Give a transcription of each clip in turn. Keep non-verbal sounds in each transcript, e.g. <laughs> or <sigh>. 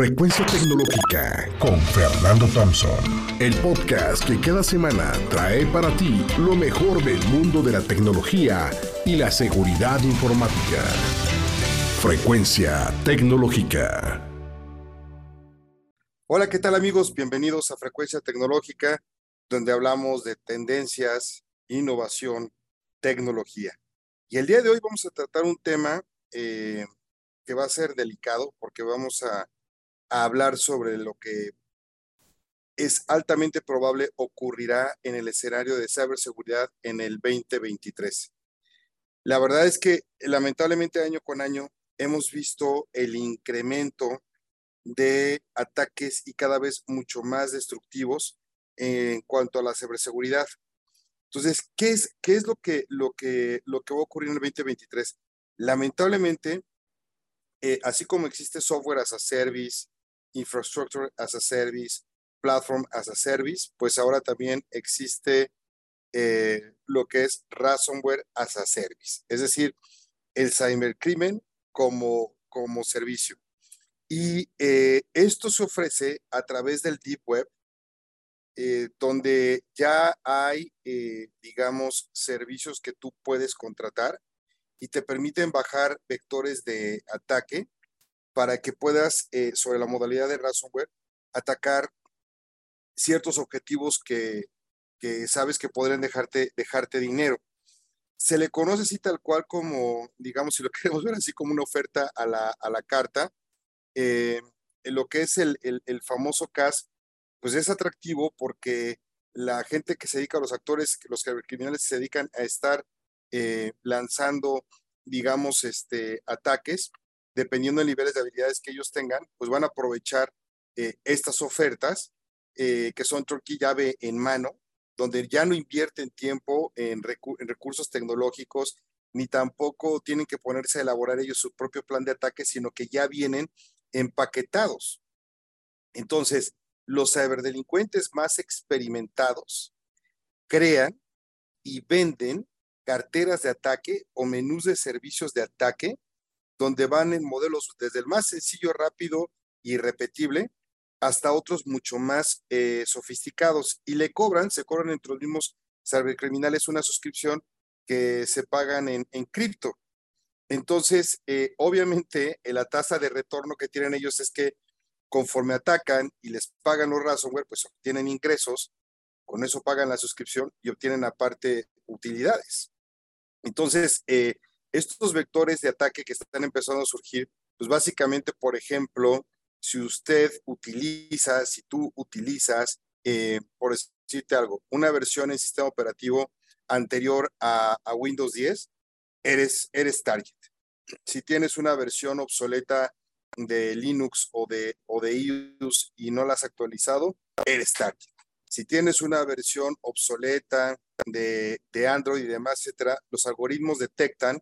Frecuencia Tecnológica con Fernando Thompson. El podcast que cada semana trae para ti lo mejor del mundo de la tecnología y la seguridad informática. Frecuencia Tecnológica. Hola, ¿qué tal amigos? Bienvenidos a Frecuencia Tecnológica, donde hablamos de tendencias, innovación, tecnología. Y el día de hoy vamos a tratar un tema eh, que va a ser delicado porque vamos a, hablar sobre lo que es altamente probable ocurrirá en el escenario de ciberseguridad en el 2023. La verdad es que lamentablemente año con año hemos visto el incremento de ataques y cada vez mucho más destructivos en cuanto a la ciberseguridad. Entonces, ¿qué es, qué es lo, que, lo, que, lo que va a ocurrir en el 2023? Lamentablemente, eh, así como existe software as a service, infrastructure as a service, platform as a service, pues ahora también existe eh, lo que es ransomware as a service, es decir, el cybercrimen como, como servicio. Y eh, esto se ofrece a través del Deep Web, donde ya hay, digamos, servicios que tú puedes contratar y te permiten bajar vectores de ataque para que puedas, eh, sobre la modalidad de ransomware, atacar ciertos objetivos que, que sabes que podrían dejarte, dejarte dinero. Se le conoce así tal cual como, digamos, si lo <laughs> queremos ver así como una oferta a la, a la carta. Eh, lo que es el, el, el, famoso CAS, pues es atractivo porque la gente que se dedica a los actores, los criminales se dedican a estar eh, lanzando, digamos, este, ataques, dependiendo de niveles de habilidades que ellos tengan, pues van a aprovechar eh, estas ofertas eh, que son llave en mano, donde ya no invierten tiempo en, en, recursos tecnológicos, ni tampoco tienen que ponerse a elaborar ellos su propio plan de ataque, sino que ya vienen empaquetados. Entonces, los ciberdelincuentes más experimentados crean y venden carteras de ataque o menús de servicios de ataque, donde van en modelos desde el más sencillo, rápido y repetible hasta otros mucho más eh, sofisticados y le cobran, se cobran entre los mismos cibercriminales una suscripción que se pagan en, en cripto. Entonces, eh, obviamente, la tasa de retorno que tienen ellos es que conforme atacan y les pagan los ransomware, pues obtienen ingresos, con eso pagan la suscripción y obtienen aparte utilidades. Entonces, eh, estos vectores de ataque que están empezando a surgir, pues básicamente, por ejemplo, si usted utiliza, si tú utilizas, eh, por decirte algo, una versión en sistema operativo anterior a, Windows 10, eres, eres target. Si tienes una versión obsoleta de Linux o de, o de iOS y no la has actualizado, eres target. Si tienes una versión obsoleta de, de Android y demás, etcétera, los algoritmos detectan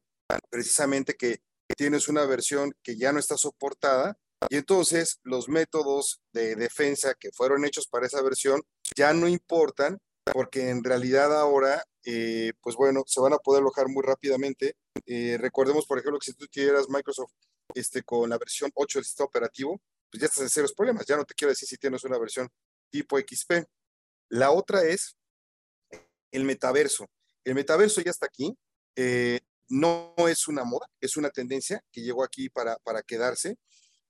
precisamente que tienes una versión que ya no está soportada y entonces los métodos de defensa que fueron hechos para esa versión ya no importan porque en realidad ahora, eh, pues bueno, se van a poder alojar muy rápidamente. Eh, recordemos, por ejemplo, que si tú tuvieras Microsoft este, con la versión 8 del sistema operativo, pues ya estás en serios problemas. Ya no te quiero decir si tienes una versión tipo XP. La otra es el metaverso. El metaverso ya está aquí. Eh, no es una moda, es una tendencia que llegó aquí para, para quedarse.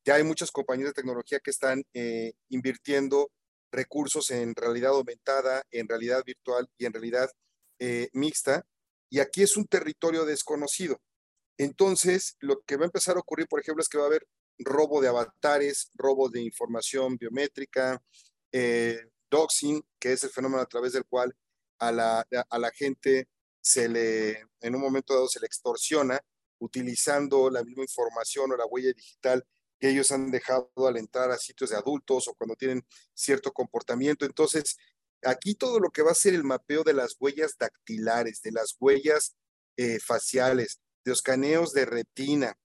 Ya hay muchas compañías de tecnología que están eh, invirtiendo recursos en realidad aumentada, en realidad virtual y en realidad eh, mixta. Y aquí es un territorio desconocido. Entonces, lo que va a empezar a ocurrir, por ejemplo, es que va a haber robo de avatares, robo de información biométrica, eh, doxing, que es el fenómeno a través del cual a la, a la gente se le, en un momento dado se le extorsiona utilizando la misma información o la huella digital que ellos han dejado al entrar a sitios de adultos o cuando tienen cierto comportamiento. Entonces, aquí todo lo que va a ser el mapeo de las huellas dactilares, de las huellas eh, faciales, de los escaneos de retina,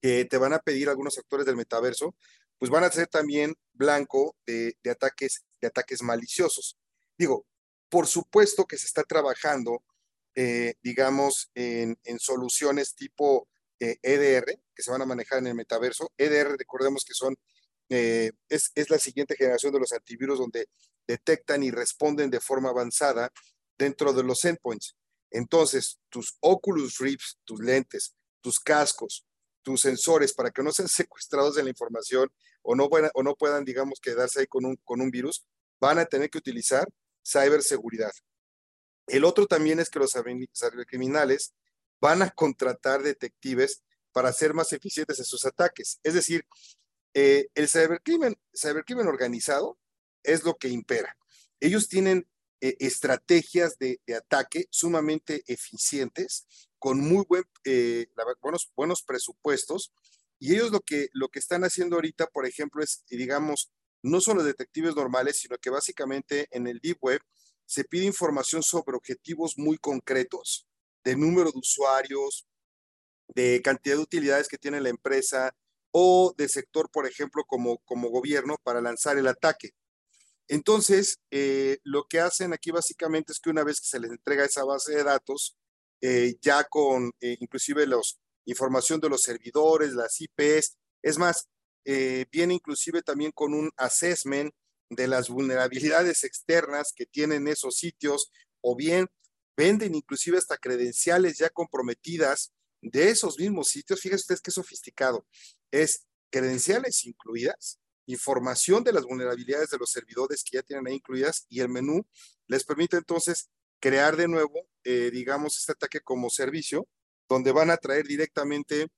que te van a pedir algunos actores del metaverso, pues van a ser también blanco de ataques, de ataques maliciosos. Digo, por supuesto que se está trabajando, eh, digamos, en, soluciones tipo EDR, eh, e que se van a manejar en el metaverso. EDR, recordemos que son eh, es, es, la siguiente generación de los antivirus donde detectan y responden de forma avanzada dentro de los endpoints. Entonces, tus Oculus Rift, tus lentes, tus cascos, tus sensores, para que no sean <laughs> secuestrados de la información o no, puedan, o no puedan, digamos, quedarse ahí con un, con un virus, van a tener que utilizar ciberseguridad. El otro también es que los criminales van a contratar detectives para ser más eficientes en sus ataques. Es decir, eh, el cibercrimen, cibercrimen organizado es lo que impera. Ellos tienen eh, estrategias de, ataque sumamente eficientes, con muy eh, buenos, buenos presupuestos, y ellos lo que, lo que están haciendo ahorita, por ejemplo, es, digamos, no son detectives normales, sino que básicamente en el Deep Web se pide información sobre objetivos muy concretos, de número de usuarios, de cantidad de utilidades que tiene la empresa o de sector, por ejemplo, como, como gobierno para lanzar el ataque. Entonces, eh, lo que hacen aquí básicamente es que una vez que se les entrega esa base de datos, eh, ya con eh, inclusive la información de los servidores, las IPs, es más, viene inclusive también con un assessment de las vulnerabilidades externas que tienen esos sitios, o bien venden inclusive hasta credenciales ya comprometidas de esos mismos sitios. Fíjense ustedes qué sofisticado. Es credenciales incluidas, información de las vulnerabilidades de los servidores que ya tienen ahí incluidas y el menú les permite entonces crear de nuevo, eh, digamos, este ataque como servicio, donde van a traer directamente,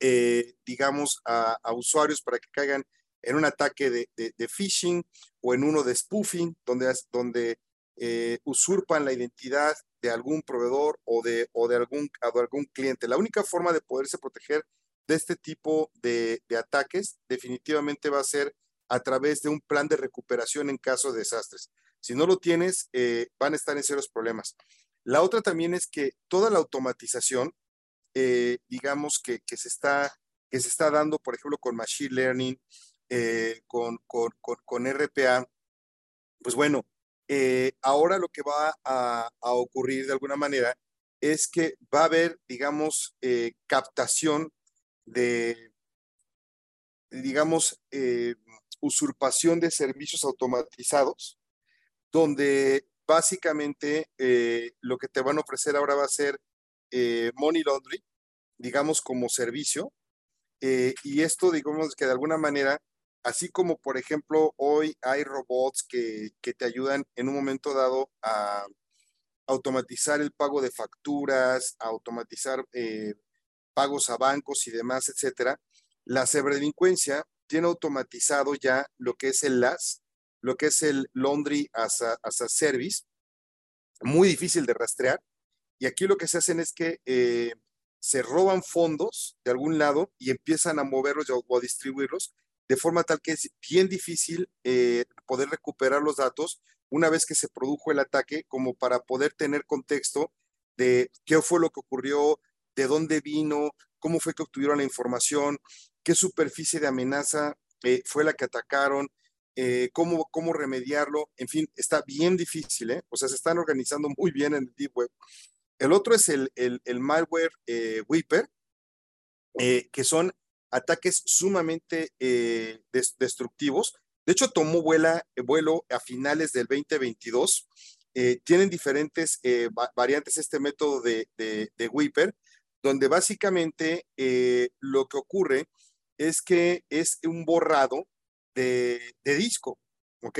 eh, digamos, a, usuarios para que caigan en un ataque de, de, phishing o en uno de spoofing, donde, donde eh, usurpan la identidad de algún proveedor o de, o de, algún, de algún cliente. La única forma de poderse proteger de este tipo de, ataques definitivamente va a ser a través de un plan de recuperación en caso de desastres. Si no lo tienes, eh, van a estar en serios problemas. La otra también es que toda la automatización, eh, digamos que, se está, que se está dando, por ejemplo, con Machine Learning, eh, con, con, con, RPA, pues bueno, ahora lo que va a, a, ocurrir de alguna manera es que va a haber, digamos, captación de, digamos, eh, usurpación de servicios automatizados, donde básicamente eh, lo que te van a ofrecer ahora va a ser eh, money laundry, digamos, como servicio. y esto, digamos, que de alguna manera, así como, por ejemplo, hoy hay robots que, que te ayudan en un momento dado a automatizar el pago de facturas, a automatizar pagos a bancos y demás, etcétera, la ciberdelincuencia tiene automatizado ya lo que es el LAS, lo que es el Laundry as a, Service, muy difícil de rastrear. Y aquí lo que se hacen es que eh, se roban fondos de algún lado y empiezan a moverlos o a distribuirlos, de forma tal que es bien difícil eh, poder recuperar los datos una vez que se produjo el ataque, como para poder tener contexto de qué fue lo que ocurrió, de dónde vino, cómo fue que obtuvieron la información, qué superficie de amenaza eh, fue la que atacaron, eh, cómo, cómo remediarlo. En fin, está bien difícil, ¿eh? O sea, se están organizando muy bien en el Deep Web. El otro es el, el, malware Weeper, que son ataques sumamente destructivos. De hecho, tomó vuela, vuelo a finales del 2022. tienen diferentes variantes este método de, de, Weeper donde básicamente eh, lo que ocurre es que es un borrado de, disco, ¿ok?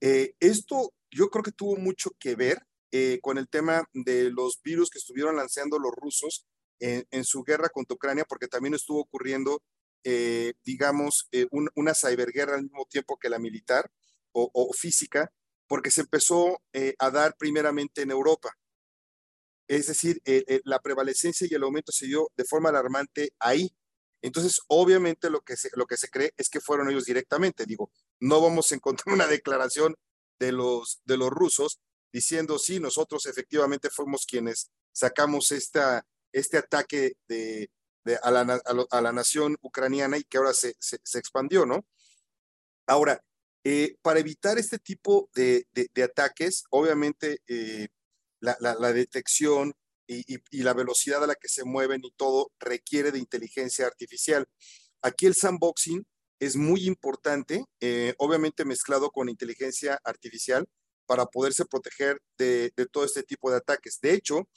Eh, esto yo creo que tuvo mucho que ver eh, con el tema de los virus que estuvieron lanzando los rusos en, su guerra contra Ucrania, porque también estuvo ocurriendo, digamos, una ciberguerra al mismo tiempo que la militar o, o física, porque se empezó a dar primeramente en Europa. Es decir, eh, eh, la prevalecencia y el aumento se dio de forma alarmante ahí. Entonces, obviamente lo que, se, lo que se cree es que fueron ellos directamente. Digo, no vamos a encontrar <laughs> una declaración de los, de los rusos diciendo, sí, nosotros efectivamente fuimos quienes sacamos esta, este ataque a, la, nación ucraniana y que ahora se, expandió, ¿no? Ahora, eh, para evitar este tipo de, ataques, obviamente la, detección y, la velocidad a la que se mueven y todo requiere de inteligencia artificial. Aquí el sandboxing es muy importante, eh, obviamente mezclado con inteligencia artificial para poderse proteger de, todo este tipo de ataques. De hecho,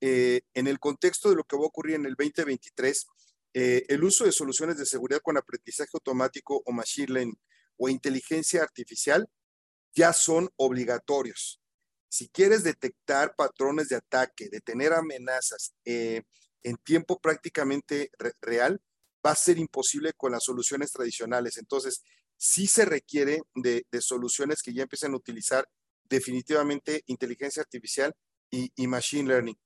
eh, en el contexto de lo que va a ocurrir en el 2023, eh, el uso de soluciones de seguridad con aprendizaje automático o machine learning o inteligencia artificial ya son obligatorios. Si quieres detectar patrones de ataque, detener amenazas en tiempo prácticamente real, va a ser imposible con las soluciones tradicionales. Entonces, sí se requiere de, soluciones que ya empiecen a utilizar definitivamente inteligencia artificial y, machine learning.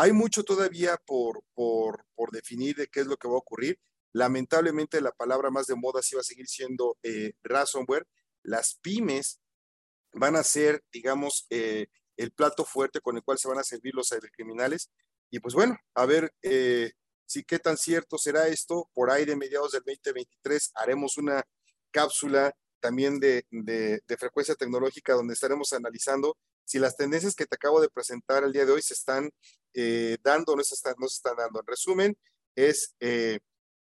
Hay mucho todavía por, por, definir de qué es lo que va a ocurrir. Lamentablemente la palabra más de moda sí va a seguir siendo eh, ransomware. Las pymes van a ser, digamos, eh, el plato fuerte con el cual se van a servir los cibercriminales. Y pues bueno, a ver eh, si qué tan cierto será esto. Por ahí de mediados del 2023 haremos una cápsula también de, frecuencia tecnológica donde estaremos analizando si las tendencias que te acabo de presentar el día de hoy se están eh, dando o no se están, no se están dando. En resumen, es eh,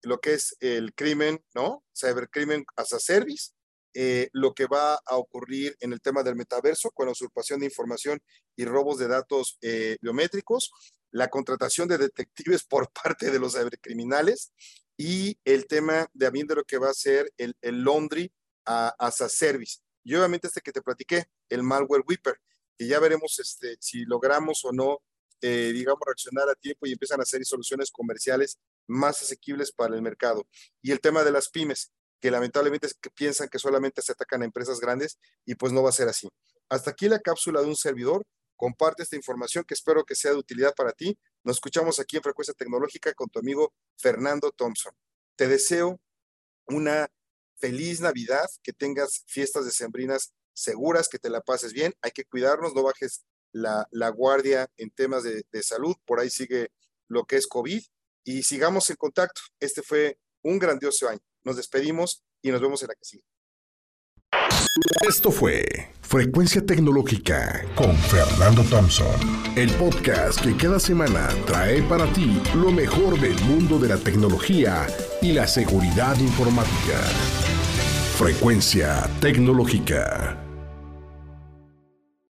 lo que es el crimen, ¿no? Cybercrimen as a service, eh, lo que va a ocurrir en el tema del metaverso con la usurpación de información y robos de datos biométricos, la contratación de detectives por <laughs> parte de los criminales y el tema también de lo que va a ser el, el laundry as a service. Y obviamente este que te platiqué, el malware whipper, que ya veremos este, si logramos o no, eh, digamos, reaccionar a tiempo y empiezan a hacer soluciones comerciales más asequibles para el mercado. Y el tema de las pymes, que lamentablemente piensan que solamente se atacan a empresas grandes y pues no va a ser así. Hasta aquí la cápsula de un servidor comparte esta información que espero que sea de utilidad para ti. Nos escuchamos aquí en Frecuencia Tecnológica con tu amigo Fernando Thompson. Te deseo una feliz Navidad, que tengas fiestas decembrinas seguras, que te la pases bien. Hay que cuidarnos, no bajes la, guardia en temas de, de salud. Por ahí sigue lo que es COVID y sigamos en contacto. Este fue un grandioso año. Nos despedimos y nos vemos en la que sigue. Esto fue Frecuencia Tecnológica con Fernando Thompson, el podcast que cada semana trae para ti lo mejor del mundo de la tecnología y la seguridad informática. Frecuencia Tecnológica.